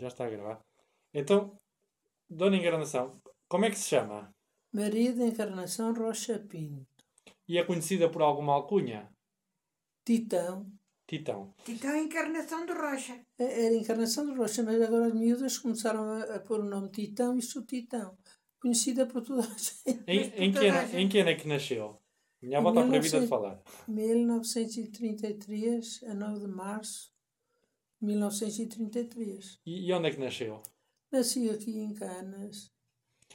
já está a gravar. Então, Dona Encarnação, como é que se chama? Maria da Encarnação Rocha Pinto. E é conhecida por alguma alcunha? Titão. Titão. Titão é Encarnação de Rocha. É- Era Encarnação de Rocha, mas agora as miúdas começaram a, a pôr o nome Titão e sou Titão. Conhecida por toda a gente. Em, em, que ano, em que ano é que nasceu? Minha avó está proibida de 1900. falar. 1933, a 9 de março 1933. E, e onde é que nasceu? Nasci aqui em Canas.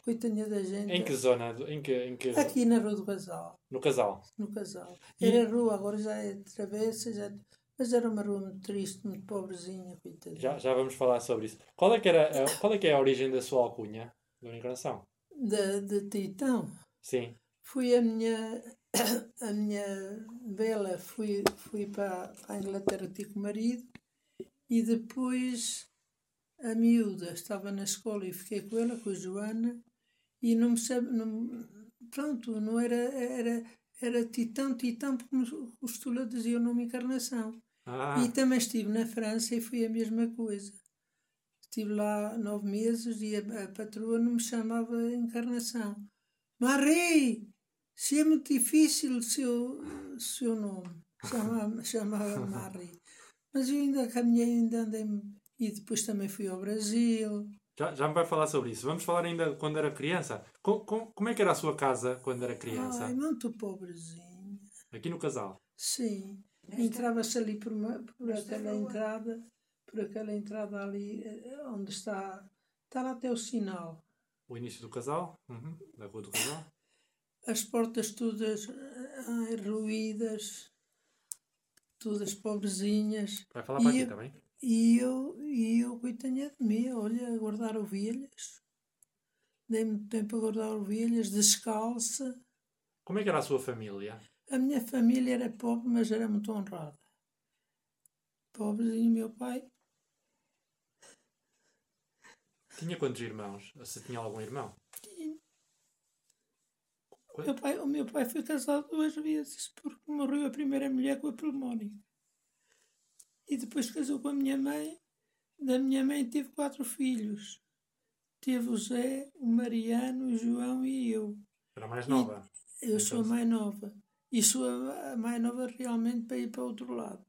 Coitadinha da gente. Em que zona? Em que, em que... Aqui na Rua do Casal. No casal. No Casal. E- Era rua, agora já é travessa, já... mas era uma rua muito triste, muito pobrezinha, coitadinha. Já, já vamos falar sobre isso. Qual é que, era, a- qual é, que é a origem da sua alcunha, Dona Encarnação? De, de Titão. Sim. Fui a minha, a minha bela, fui, fui para, para a Inglaterra o marido e depois a miúda estava na escola e fiquei com ela, com a Joana, e não me sabe, não, pronto, não era, era, era Titão, Titão, porque no Costula dizia o nome Encarnação. Ah, E também estive na França e foi a mesma coisa. Estive lá nove meses e a, a patroa não me chamava Encarnação. Marie, se é muito difícil o seu, seu nome. Chamava, chamava Marie. Mas eu ainda caminhei, ainda andei. E depois também fui ao Brasil. já, já me vai falar sobre isso. Vamos falar ainda quando era criança. Com, com- como é que era a sua casa quando era criança? Ai, muito pobrezinha. Aqui no casal. Sim. Entrava-se ali por, uma, por aquela rua. entrada, por aquela entrada ali, eh, onde está, está lá até o sinal. O início do casal. Uhum, da rua do casal. As portas todas eh, ai, ruídas, todas pobrezinhas. Vai falar para aqui também. E eu, e eu coitadinha de mim, olha, a guardar ovelhas. Dei muito tempo a guardar ovelhas, descalça. Como é que era a sua família? A minha família era pobre, mas era muito honrada. Pobre e meu pai Tinha quantos irmãos? Se tinha algum irmão? O meu pai, o meu pai foi casado duas vezes porque morreu a primeira mulher com a pulmónica. E depois casou com a minha mãe. Da minha mãe teve quatro filhos. Teve o Zé, o Mariano, o João e eu. Era mais nova. Eu sou a Então- mais nova. E sou a mais nova realmente para ir para o outro lado.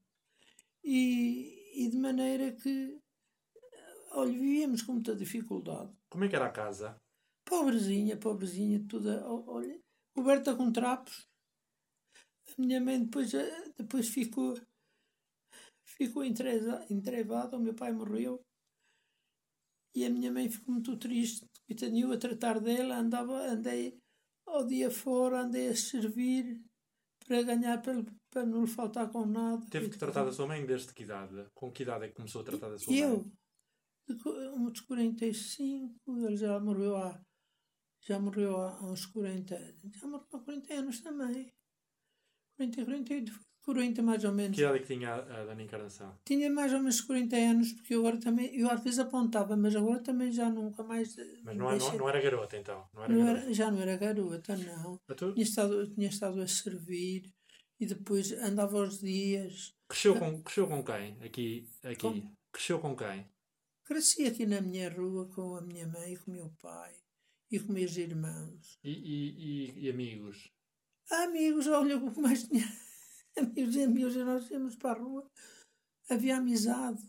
E, e de maneira que, olha, vivíamos com muita dificuldade. Como é que era a casa? Pobrezinha, pobrezinha, toda. Olha, coberta com trapos. A minha mãe depois, eh, depois ficou. Ficou entrevada, o meu pai morreu. E a minha mãe ficou muito triste. Coitadinha, eu a tratar dela, andava, andei ao dia fora, andei a servir para ganhar, para, para não lhe faltar com nada. Teve que tratar da sua mãe desde que idade? Com que idade é que começou a tratar da sua Eu, mãe? co- uns 45, ele já morreu há, já morreu há uns 40, já morreu há 40 anos também. 40, 48, 40 mais ou menos. Que idade é que tinha a, a Dona Encarnação? Tinha mais ou menos 40 anos, porque eu agora também, eu às vezes apontava, mas agora também já nunca mais. Mas não, é- deixei- não, não era garota então? Não era não garota? era- já não era garota, não. Tinha estado, tinha estado a servir e depois andava aos dias. cresceu, com, cresceu com quem? Aqui, aqui. Como? Cresceu com quem? Cresci aqui na minha rua com a minha mãe, com o meu pai e com meus irmãos. E, e, e, e amigos? Amigos, olha, o que mais tinha. Amigos e amigos, nós íamos para a rua, havia amizade,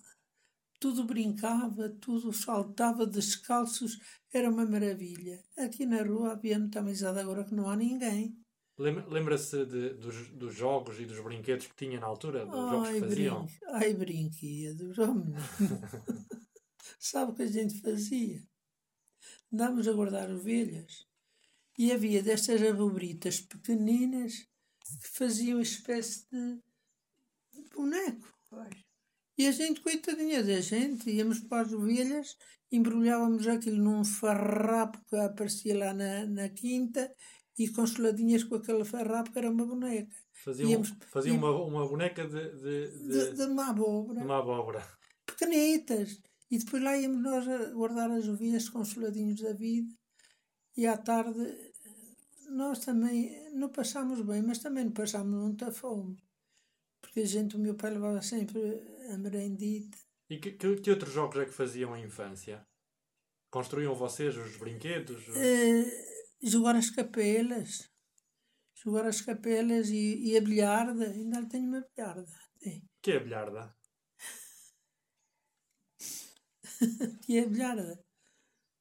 tudo brincava, tudo saltava descalços, era uma maravilha. Aqui na rua havia muita amizade, agora que não há ninguém. Lem- Lembra-se dos, dos jogos e dos brinquedos que tinha na altura? Dos jogos que Ai, faziam? brin... Ai, brinquedos, oh. Sabe o que a gente fazia? Andávamos a guardar ovelhas e havia destas abubritas pequeninas que faziam espécie de boneco. E a gente, coitadinha da gente, íamos para as ovelhas, embrulhávamos aquilo num farrapo que aparecia lá na, na quinta e consoladinhas com aquele farrapo que era uma boneca. Faziam, Íamos- faziam íamos- uma, uma boneca de, de, De, de, de uma abóbora. de uma abóbora. pequenitas. E depois lá íamos nós a guardar as ovelhas consoladinhos da vida. E à tarde nós também não passámos bem, mas também não passámos muita fome. Porque a gente, o meu pai levava sempre a merendita. E que, que, que outros jogos é que faziam em infância? Construíam vocês os brinquedos? Eh, jogar as capelas. Jogar as capelas e, e a bilharda. Ainda tenho uma bilharda. O que é a bilharda? que é a bilharda.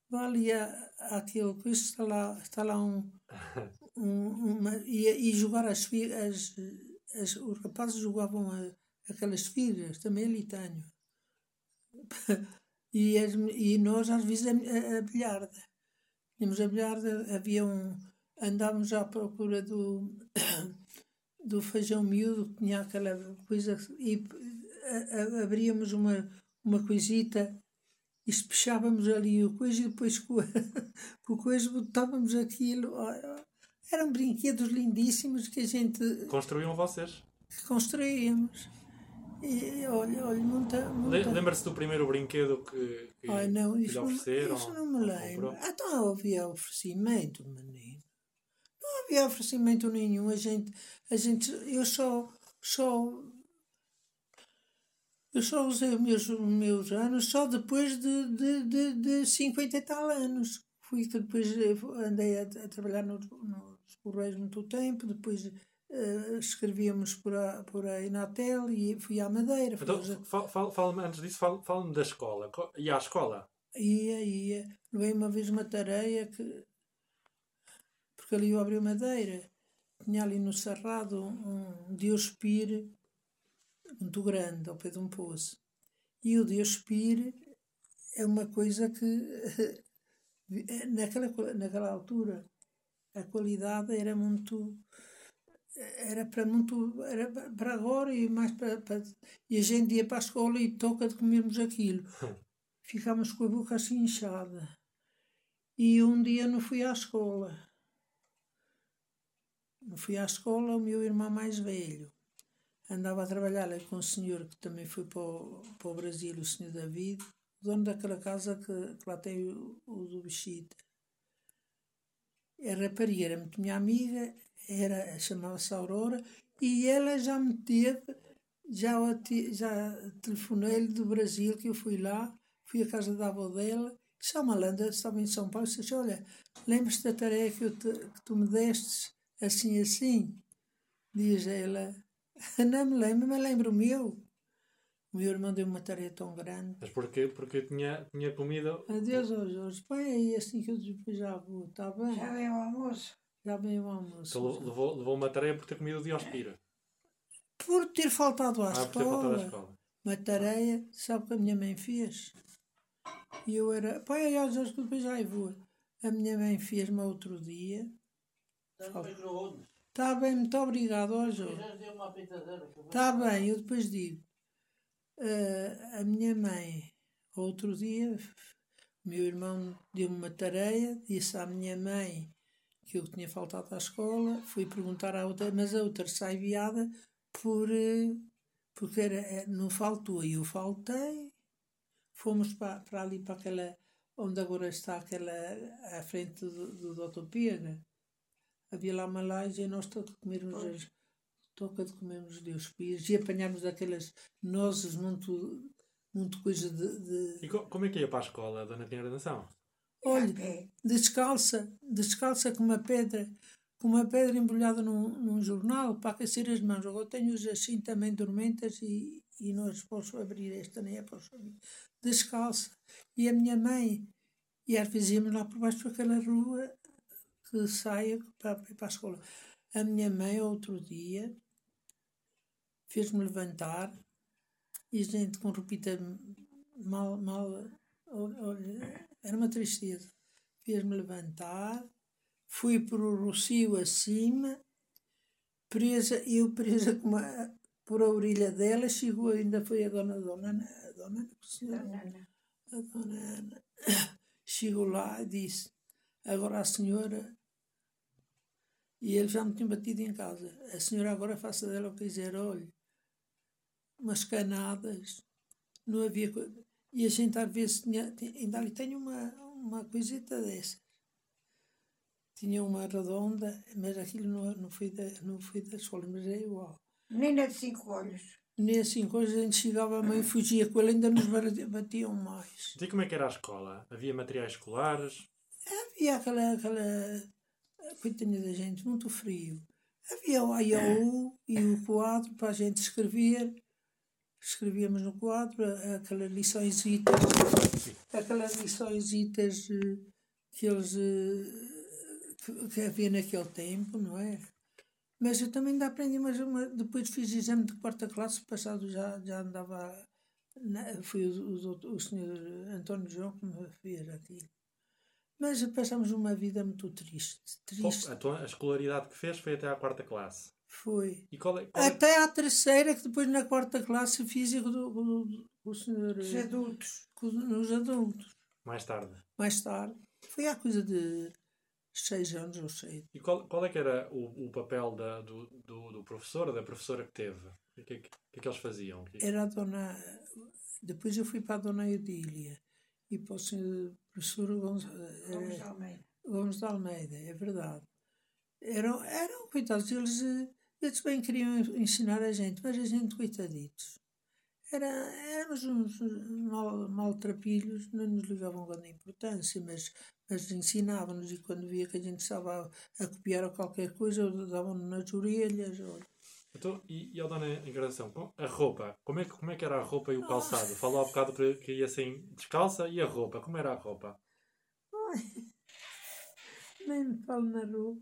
Vai ali a- àquele coisa, está lá, está lá um. um uma, e, e jogar as, fi- as, as. Os rapazes jogavam a- aquelas filhas, também ali tenho. e, as, e nós às vezes a, a, bilharda. Tínhamos a bilharda, havia um. Andávamos à procura do. do feijão miúdo, que tinha aquela coisa, e a- a- abríamos uma, uma coisita espechávamos ali o coisa e depois com, o coisa botávamos aquilo. Eram brinquedos lindíssimos que a gente Construíam vocês? construíamos. E olha, olha, muita. Muita... Lembra-se do primeiro brinquedo que, que, Ai, não, que lhe ofereceram? isso não me lembro. comprou? Então havia oferecimento, menino. Não havia oferecimento nenhum. A gente, a gente, eu só, só, eu só usei os meus, os meus anos só depois de, de, de, de 50 e tal anos. Fui depois eh, andei a, a trabalhar no, nos Correios muito tempo, depois eh, escrevíamos por a, por a Inatel e fui à Madeira. Então, fala-me, antes disso, fala- fala-me da escola. Co- E à escola? Ia, ia. Levei uma vez uma tareia que. Porque ali eu abri madeira. Tinha ali no Cerrado um, um Diospire muito grande, ao pé de um poço. E o Diospire é uma coisa que. Naquela, naquela altura, a qualidade era muito. Era para muito. Era para agora e mais para, para. E a gente ia para a escola e toca de comermos aquilo ficámos com a boca assim inchada. E um dia não fui à escola. Não fui à escola, o meu irmão mais velho andava a trabalhar ali com um senhor que também foi para o, para o Brasil, o senhor David, dono daquela casa que, que lá tem o, o do Bichita. A rapariga era muito minha amiga, era, chamava-se Aurora, e ela já me teve, já, já telefonei-lhe do Brasil, que eu fui lá, fui à casa da avó dela, disse, "Ah, malandra, estava em São Paulo, disse, olha, lembras-te da tarefa que, te- que tu me destes, assim, assim? Diz ela, não me lembro, mas lembro o meu. O meu irmão deu uma tarefa tão grande. Mas porquê? Porque tinha, tinha comido. Adeus, ó Jorge, põe aí assim que eu depois já vou, está bem? Já veio o almoço. Já vem o almoço. Então levou, levou uma tarefa por ter comido o Diospira. Por ter faltado à Ah, por ter faltado à escola. escola. Uma tarefa, sabe o que a minha mãe fez? E eu era, põe aí ó Jorge que depois já vou. A minha mãe fez-me outro dia. Está bem, muito obrigado, ó Jorge. Está bem, eu depois digo. Ah, a minha mãe, outro dia, o meu irmão deu-me uma tarefa, disse à minha mãe que eu tinha faltado à escola, fui perguntar à outra, mas a outra sai viada por, eh, porque era, eh, não faltou, e eu faltei. Fomos para, para ali, para aquela, onde agora está aquela, à frente do, do Dr. Pega. Havia lá uma laje e nós todos comermos as, toca de comermos Deus pires e apanharmos aquelas nozes muito, muito coisa de, de- E co- como é que ia para a escola, a dona tinha ordenação? olha, A pé. descalça, descalça com uma pedra, com uma pedra embrulhada num, num jornal para aquecer as mãos. Agora tenho-os assim também dormentas e, e não as posso abrir, esta nem a posso abrir. Descalça. E a minha mãe, e às vezes íamos lá por baixo por aquela rua que saia para, para para a escola. A minha mãe, outro dia, fez-me levantar e gente com roupita mal, mal, ol- olha, era uma tristeza. Fez-me levantar, fui por o Rocio acima, presa, eu presa com uma, por a orelha dela, chegou, ainda foi a dona, dona, Ana- a dona, Ana, senhora- Não, não. a dona Ana chegou lá e disse: Agora a senhora. E ele já me tinha batido em casa. A senhora agora faça dela o que quiser, olhe. Umas canadas. Não havia. co- E a gente às vezes tinha. tinha- Ainda ali tenho uma, uma coisita dessa. Tinha uma redonda, mas aquilo não, não, foi da, não foi da escola, mas é igual. Menina de cinco olhos. nem assim coisa, a gente chegava a mãe e fugia com ele, ainda nos batiam mais. E como é que era a escola? Havia materiais escolares? Havia aquela, aquela coitadinha da gente, muito frio. Havia o AIOU e o quadro para a gente escrever. Escrevíamos no quadro aquelas lições aquelas lições que eles eh, que, havia naquele tempo, não é? Mas eu também ainda aprendi, mas uma- depois fiz exame de quarta classe, passado já, já andava. Na, foi o, o, o senhor António João que me fez aquilo. Mas passamos uma vida muito triste. Triste A, tua- a escolaridade que fez foi até à quarta classe. foi. E qual é, qual é- Até à terceira, que depois na quarta classe físico do, do, do, do senhor. Os adultos. com- nos adultos. mais tarde? Mais tarde. Foi há coisa de seis anos ou seis. E qual, qual é que era o, o papel da, do, do, do professor, da professora que teve? O que, é que, que é que eles faziam? Que- Era a dona. Depois eu fui para a dona Eudília e para o senhor professor Gonz... Gomes de Almeida. Gomes de Almeida, é verdade. Eram, eram coitados, eles, eh, eles bem queriam ensinar a gente, mas a gente, coitaditos. Era, éramos uns mal, maltrapilhos, não nos ligavam grande importância, mas, mas ensinavam-nos e quando via que a gente estava a, a copiar ou qualquer coisa, davam-nos nas orelhas. olha. Então, e, e a dona Encarnação, com- a roupa, como é, que- como é que era a roupa e o calçado? Falou há bocado que que ia assim descalça e a roupa, como era a roupa? Nem me falo na roupa.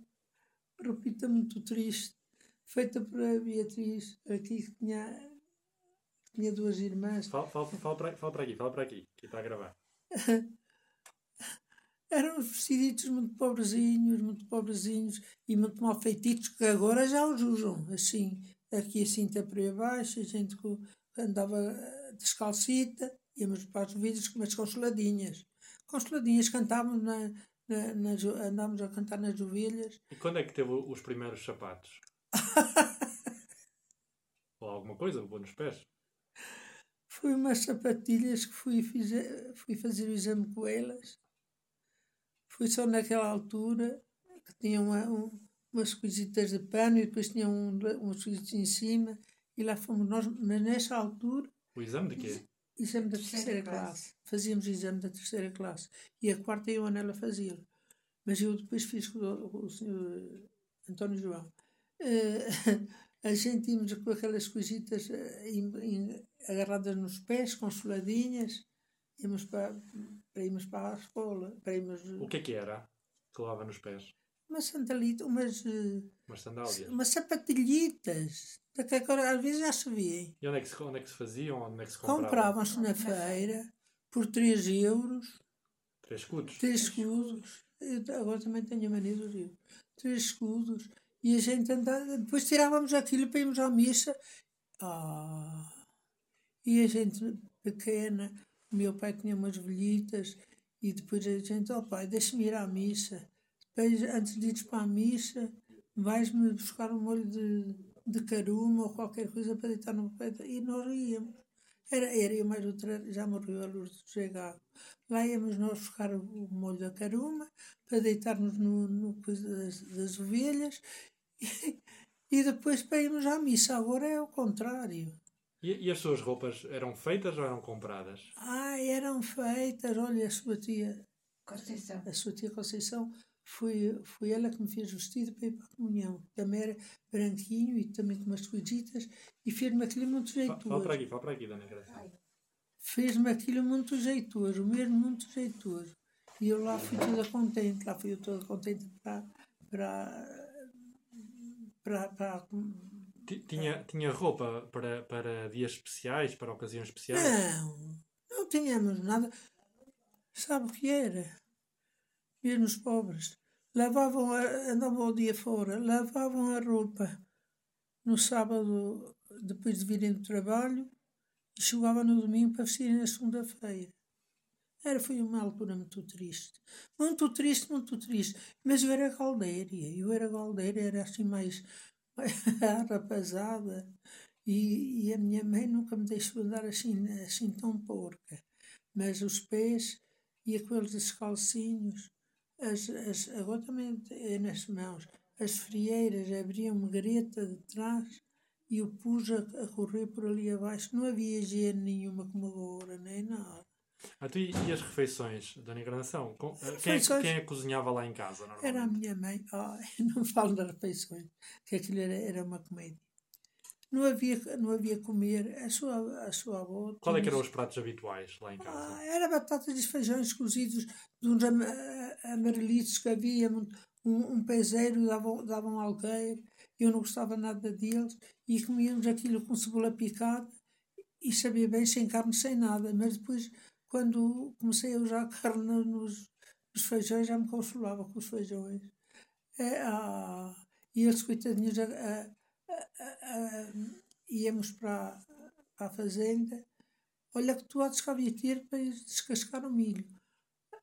Roupita muito triste, feita por a Beatriz, aqui que tinha, tinha duas irmãs. Fala, fala, fala, para, fala para aqui, fala para aqui, que está a gravar. Eram uns vestiditos muito pobrezinhos, muito pobrezinhos e muito mal feititos, que agora já os usam, assim, aqui a cinta por aí abaixo, a gente andava descalcita, íamos para vídeos com umas consoladinhas. Consoladinhas, cantávamos, na, na, nas a cantar nas ovelhas. E quando é que teve os primeiros sapatos? Ou alguma coisa, vou nos pés? Foi umas sapatilhas que fui, fiz, fui fazer o exame com elas. Foi só naquela altura que tinha uma, um, umas coisitas de pano e depois tinha um, uns coisitos em cima. E lá fomos nós, mas nessa altura, O exame de quê? exame da Terceira terceira classe. classe. Fazíamos o exame da terceira classe. E a quarta e a Anela fazia-lo. Mas eu depois fiz com o, com o senhor António João. Eh, a gente íamos com aquelas coisitas eh, em- em- agarradas nos pés, consoladinhas, íamos para, para irmos para a escola, para irmos O que é que era que nos pés? uma sandalita, umas, eh, Umas sandálias. umas sapatilhitas, que agora às vezes já se vêem. E onde é que se, onde é que se faziam? Onde é que se compravam? Compravam-se na feira por 3 euros, Três escudos. 3 escudos. Eu agora também tenho a mania do rio. 3 escudos. E a gente andava, depois tirávamos aquilo para irmos à missa. Ah, e a gente pequena, o meu pai tinha umas velhitas e depois a gente, ó pai, deixa-me ir à missa. Depois, antes de ires para a missa, vais-me buscar um molho de, de caruma ou qualquer coisa para deitar no pé. E nós íamos. Era, era eu mais outra, já morreu a Lourdes do Chegado. Lá íamos nós buscar o, molho da caruma para deitarmos no, no das, das ovelhas e, e depois para irmos à missa. Agora é o contrário. E, e as suas roupas eram feitas ou eram compradas? Ah, eram feitas. Olha, a sua tia, Conceição. a sua tia Conceição, foi, foi ela que me fez o vestido para ir para a comunhão. Também era branquinho e também com umas coisitas e fez-me aquilo muito Fa- Fala jeitoso. para aqui, fala para aqui, Dona Encarnação. Fez-me aquilo muito jeitoso, mesmo muito jeitoso. E eu lá fui toda contente, lá fui eu toda contente para. para. para. para Tinha, tinha roupa para, para dias especiais, para ocasiões especiais? Não, não tínhamos nada. Sabe o que era? Mesmo os pobres. Lavavam, a, andavam o dia fora, lavavam a roupa no sábado, depois de virem do trabalho, e chegavam no domingo para vestirem na segunda-feira. Era, foi uma altura muito triste. Muito triste, muito triste. Mas eu era galdeira, eu era galdeira, era assim mais, mais rapazada. E, e a minha mãe nunca me deixou andar assim, assim tão porca. Mas os pés e aqueles descalcinhos, as, as, agora também é nas mãos, as frieiras abriam-me greta de trás e eu pus a, a correr por ali abaixo. Não havia higiene nenhuma como agora, nem nada. Ah, tu, e, e as refeições? Com- eh, Quem, é Refeições? quem é que cozinhava lá em casa? Era a minha mãe. Ai, não falo das refeições, que aquilo era, era uma comédia. Não havia, não havia comer. A sua, a sua avó. Qual é que tinha- eram os pratos habituais lá em casa? Ah, era batatas e feijões cozidos de uns ama- a- amarelitos que havia, um, um peseiro, davam, davam algueiro. Eu não gostava nada deles e comíamos aquilo com cebola picada e sabia bem sem carne, sem nada. Mas depois, quando comecei a usar carne no- nos, nos feijões, já me consolava com os feijões. É, ah, e eles, coitadinhos, a- a- a- a- íamos para, para a fazenda. Olha que tu há de ter para descascar o milho.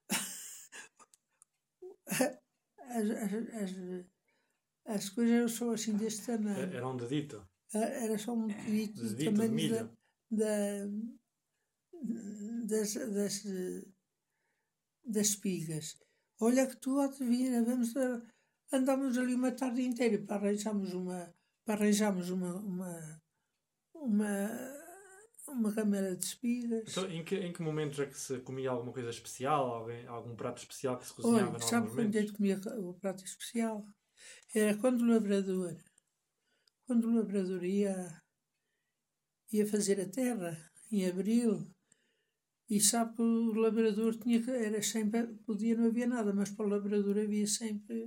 As, as, as, as coisas são assim deste tamanho. Era um dedito? Era só um dedito do Dedito de milho? da, das, das, eh, das espigas. Olha que tu vir, vamos a, andámos ali uma tarde inteira para arranjarmos uma, para arranjarmos uma, uma, uma, uma câmara de espigas. Então, em que, em que momentos é que se comia alguma coisa especial? Alguém, algum prato especial que se cozinhava Olha, sabe quando momentos? gente comia o prato especial? Era quando o labrador, quando o labrador ia, ia fazer a terra, em abril, e sabe que o labrador tinha que, era sempre, podia não havia nada, mas para o labrador havia sempre,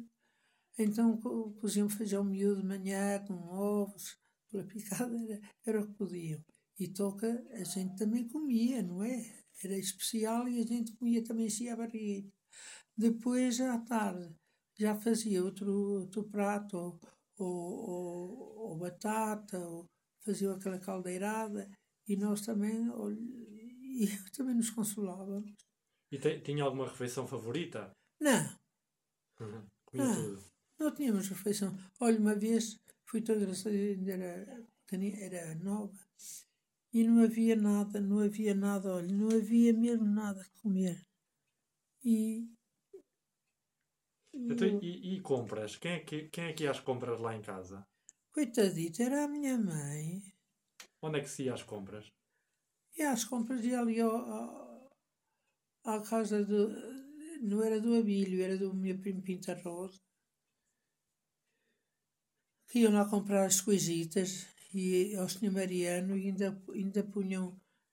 então co- coziam feijão miúdo de manhã, com ovos, pela picada, era, era o que podiam. E toca, a gente também comia, não é? Era especial e a gente comia também se a barriga. Depois, à tarde, já fazia outro, outro prato, ou, ou, ou, ou batata, ou fazia aquela caldeirada, e nós também, e também nos consolávamos. E te- tinha alguma refeição favorita? Não, Uhum. Comia Ah. tudo. não tínhamos refeição. Olha, uma vez fui tão engraçada, ainda era, era nova, e não havia nada, não havia nada, olha, não havia mesmo nada a comer. E. e Então, eu- e, e compras? Quem é, que, quem é que ia às compras lá em casa? Coitadita, era a minha mãe. Onde é que se ia às compras? E às compras ia ali ao, ao- à casa do. Não era do Abílio, era do meu primo Pinta Rosa. Que iam lá comprar as coisitas e ao Sr. Mariano e ainda, ainda punham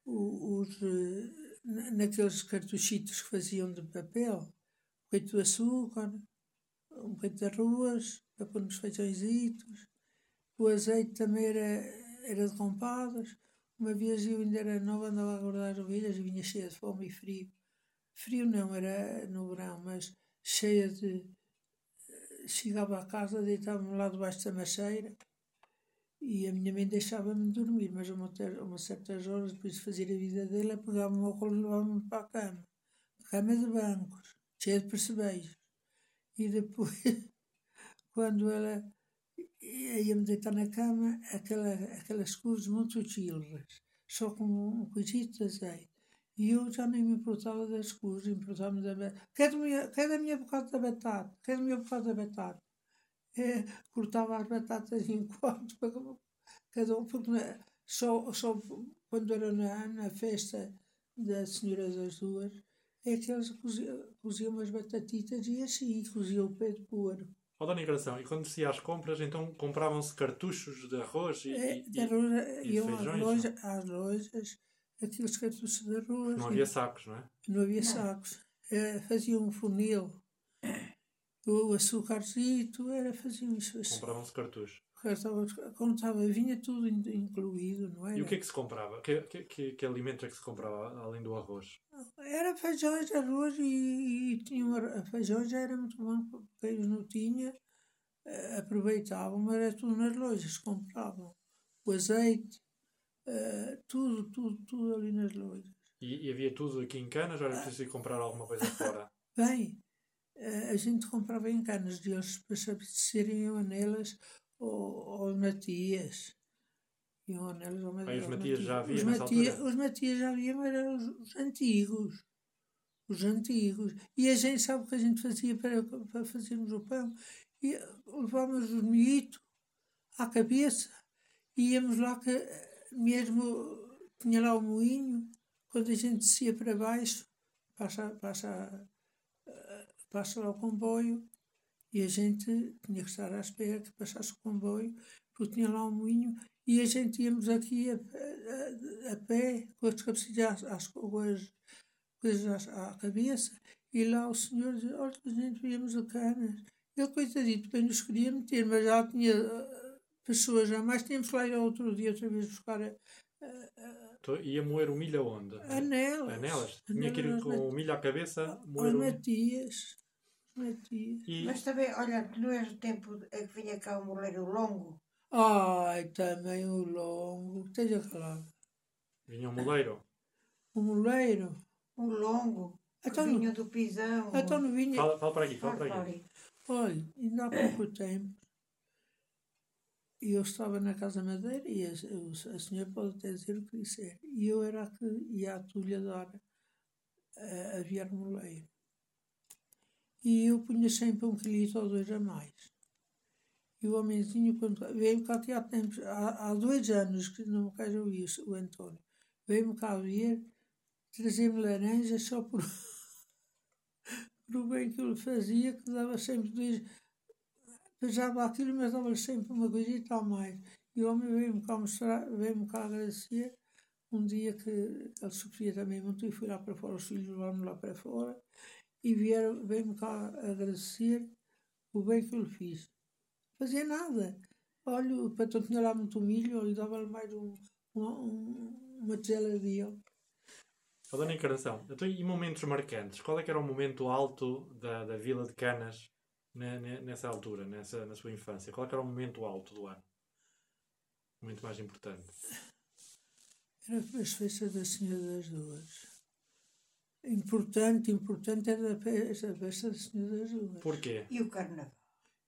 os. na- naqueles cartuchitos que faziam de papel, um bocadinho de açúcar, um bocadinho de arroz, para pôr nos feijõezitos. O azeite também era, era de compadas. Uma vez eu ainda era nova, andava a guardar ovelhas e vinha cheia de fome e frio. Frio não, era no verão, mas cheia de. Chegava a casa, deitava-me lá debaixo da macheira e a minha mãe deixava-me dormir, mas a uma, certas horas, depois de fazer a vida dele, pegava-me ao colo e levava-me para a cama. Cama de bancos, cheia de percebejos. E depois, quando ela ia-me deitar na cama, aquela, aquelas coisas muito chilras, só com um coisito de azeite. E eu já nem me importava das coisas, importava-me da batata. Quer, minha, quer da minha bocada da batata? Quer do meu bocado da batata? É, cortava as batatas em quatro, para cada um, porque na- só, só quando era na, na festa da Senhora das Duas, é que eles coziam, coziam umas batatitas e assim, coziam o pé de porco. Ó, Dona Engração, e quando se ia às compras, então compravam-se cartuchos de arroz e, É, e- de arroz, e iam às feijões, lojas, às lojas, aqueles cartuchos de arroz. não havia sacos, não é? não havia sacos. Eh, faziam um funil. O açúcarzito, era, faziam isso assim. Compravam-se cartuchos. Como estava, vinha tudo in- incluído, não era? E o que é que se comprava? Que, que, que, alimentos é que se comprava além do arroz? Era feijões, arroz e, e tinha uma, feijões já era muito bom, porque eles não tinha, eh, aproveitavam, mas era tudo nas lojas, compravam. O azeite, eh, tudo, tudo, tudo ali nas lojas. E, e havia tudo aqui em Canas ou era preciso ir comprar alguma coisa fora? Bem, eh, a gente comprava em canas deles para se abastecerem iam a nelas ou, ou Matias. Ao Aí os Matias já havia os, Matias, os Matias já havia, mas eram os, os antigos. Os antigos. E a gente sabe o que a gente fazia para, para fazermos o pão. E levávamos o milhito à cabeça íamos lá que mesmo tinha lá o moinho, quando a gente descia para baixo, passa, passa, eh, passa lá o comboio e a gente tinha que estar à espera que passasse o comboio, porque tinha lá um moinho e a gente íamos aqui a, a, a pé, com as cabecilhas às, com as coisas à, cabeça, e lá o senhor dizia, olha, a gente viemos a canas. Ele, coitadito, bem nos queria meter, mas já tinha uh, pessoas, já mais tínhamos lá ir outro dia outra vez buscar a, Então, ia moer o milho aonde? anelas. Anelas? Tinha que ir com o milho à cabeça, moer o. Matias. E Mas também, olha, não és o tempo em que vinha cá o moleiro longo? Ai, também o longo. Esteja calado. vinha o moleiro. O moleiro. O longo, Então, vinha do pisão. então não vinha. Fala, fala para aqui, fala Fala para para aqui. ali. Olha, ainda há pouco tempo, eu estava na Casa Madeira e a, a, a senhora pode até dizer o que disser. E eu era a que ia à tulha dar a, a viar moleiro. E eu punha sempre um quilito ou dois a mais. E o homenzinho, quando veio cá há tempos, há, há dois anos que não me caiu isso, o António, veio-me cá ver, trazer-me laranjas só por, por bem que ele fazia, que dava sempre dois, pesava aquilo, mas dava-lhe sempre uma coisita a mais. E o homem veio-me cá mostrar, veio-me cá agradecer, um dia que ele sofria também muito, e fui lá para fora, os filhos levaram-me lá para fora, e vieram, veio-me cá agradecer o bem que eu lhe fiz. Fazia nada. Olha, o patrão tinha lá muito milho, eu lhe dava-lhe mais um, uma, um, uma tigela de ele. A Dona Encarnação, então, e momentos marcantes? Qual é que era o momento alto da, da Vila de Canas ne- ne- nessa altura, nessa, na sua infância? Qual é que era o momento alto do ano? O momento mais importante? Era as festas da Senhora das Duas. Importante, importante era a festa, a festa da Senhora das Duas. Porquê? E o carnaval?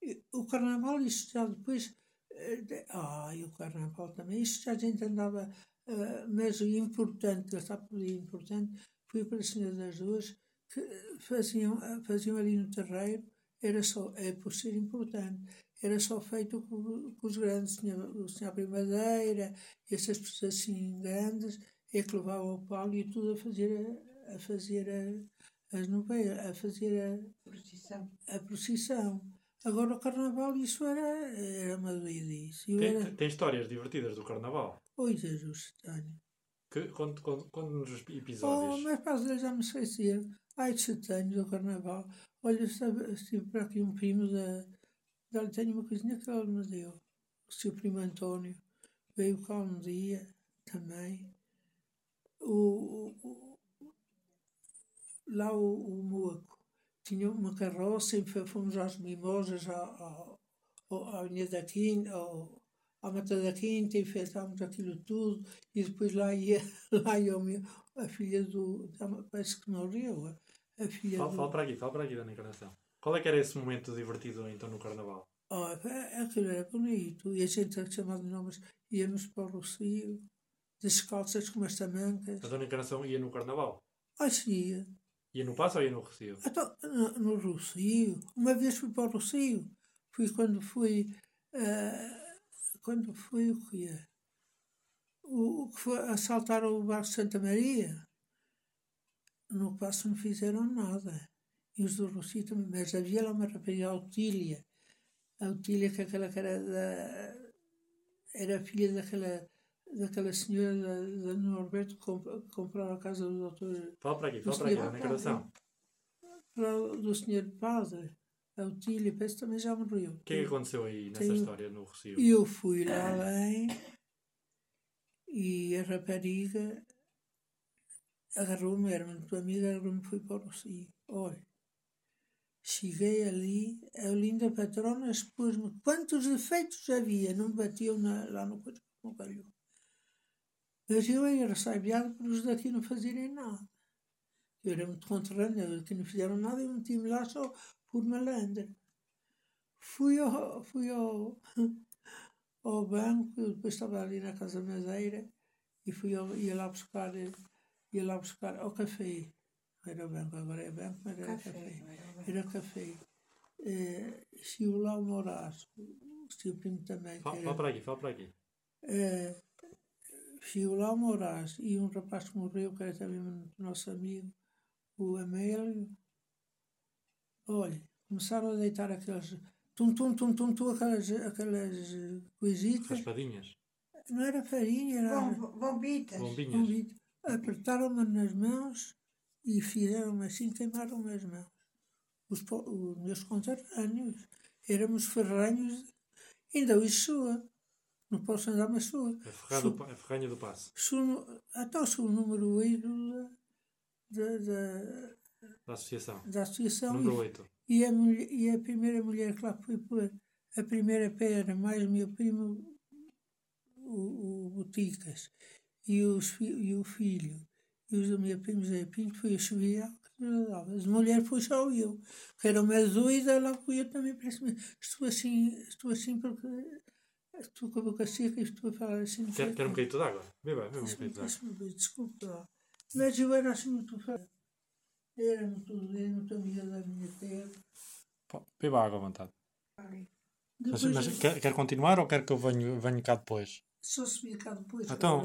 E O carnaval, isto já depois. eh, de- Ah, e o carnaval também. Isto já a gente andava. eh, mas o importante, estava por importante, foi para a Senhora das Duas, que faziam, faziam ali no terreiro, era só, é por ser importante, era só feito com, com os grandes, tinha, o Senhor Primadeira, essas pessoas assim grandes, é que levavam o pau e tudo a fazer, a, a fazer a, as novelas, a fazer a, Procissão. a procissão. Agora o carnaval, isso era, era uma doidice. Tem, era. tem histórias divertidas do Carnaval? Oi, Jesus, tenho. Que, conte, conte, conte-nos os Oh, episódios. mas para já me esquecer. Ai, que tenho do carnaval. Olha, estava- estive para aqui um primo da. da tenho uma coisinha que ele me deu. O seu primo António. Veio cá um dia também. O- o- lá o, o Moaco tinha uma carroça e fomos às mimosas à, à, à Avenida da Quinta, ao, à Mata da Quinta e feitámos aquilo tudo e depois lá ia, lá ia meu, a filha do, parece que morreu, a- a filha Fala, do, fala para aqui, fala para aqui, Dona Encarnação. Qual é que era esse momento divertido então no Carnaval? Oh, aquilo era bonito. E a gente a chamar de nomes, íamos para o Rocio, descalças com as tamancas. A Dona Encarnação ia no Carnaval? Ai, se ia. Ia no Passo ou ia no Recio? Então, no, no Rocio. Uma vez fui para o Rocio. Fui quando fui. ah, quando fui o que? O, o que foi assaltar o barco Santa Maria. No passo não fizeram nada. E os do Rocio também. Mas havia lá uma rapariga, a Otília. A Otília, que aquela que era da. Era filha daquela. Daquela senhora da, da Norberto que comp- comprou a casa do doutor Fala para aqui, fala para aqui, senhor- Dona Encarnação. para o do senhor padre, a Otília, parece que também já morreu. O que é que aconteceu aí nessa Tenho- história no Recio? E eu fui lá além e a rapariga agarrou-me, era muito amiga, agarrou-me e fui para o Rocio. Olha, cheguei ali, a linda patrona expôs-me quantos defeitos havia, não batiam na- lá no coisa, no calhou. Mas eu era ressabiado por os daqui não fazerem nada. Eu era muito conterrânea, os que não fizeram nada, eu meti-me lá só por malandra. Fui ao, fui ao, ao banco, eu depois estava ali na Casa Madeira e fui ao, ia lá buscar, ia lá buscar ao café. Não era banco, agora é banco, mas era Café. café. era. Era café. Eh, lá o Moraes, o seu primo também, que Fala, era fala para aqui, fala para aqui. eh, chegou lá o Moraes e um rapaz que morreu, que era também nosso amigo, o Amélio. Olha, começaram a deitar aqueles. Tum, tum, tum, tum, tum, aquelas, aquelas coisitas. Raspadinhas. Não era farinha, era. Bom, bombitas. Bombinhas. convite. Apertaram-me nas mãos e fizeram-me assim, queimaram-me as mãos. Os, os meus conterrâneos, éramos ferranhos, ainda hoje soa. Não posso andar, mas soa. A, ferrada do pa- a ferranha do passe. Sou, no- então sou o número 8 da, da, Da associação. da associação Número e, 8. e, a mulher, e a primeira mulher que lá foi pôr a primeira pedra, mais o meu primo, o, o Boticas, e, os, e o filho, e os do meu primo Zé Pinto, foi a dava. As mulheres foi só eu, que era uma doida, lá fui eu também, estou assim, estou assim porque estou com a boca seca e estou a falar assim. Quer, quer um bocadinho de água? Beba, beba um bocadinho de água. Desculpe lá. Mas eu era assim muito fã. Era muito, era muito amiga da minha terra. Pô, Beba água à vontade. Mas, mas quer, quer continuar ou quer que eu venha, venha cá depois? só se via cá depois. Então,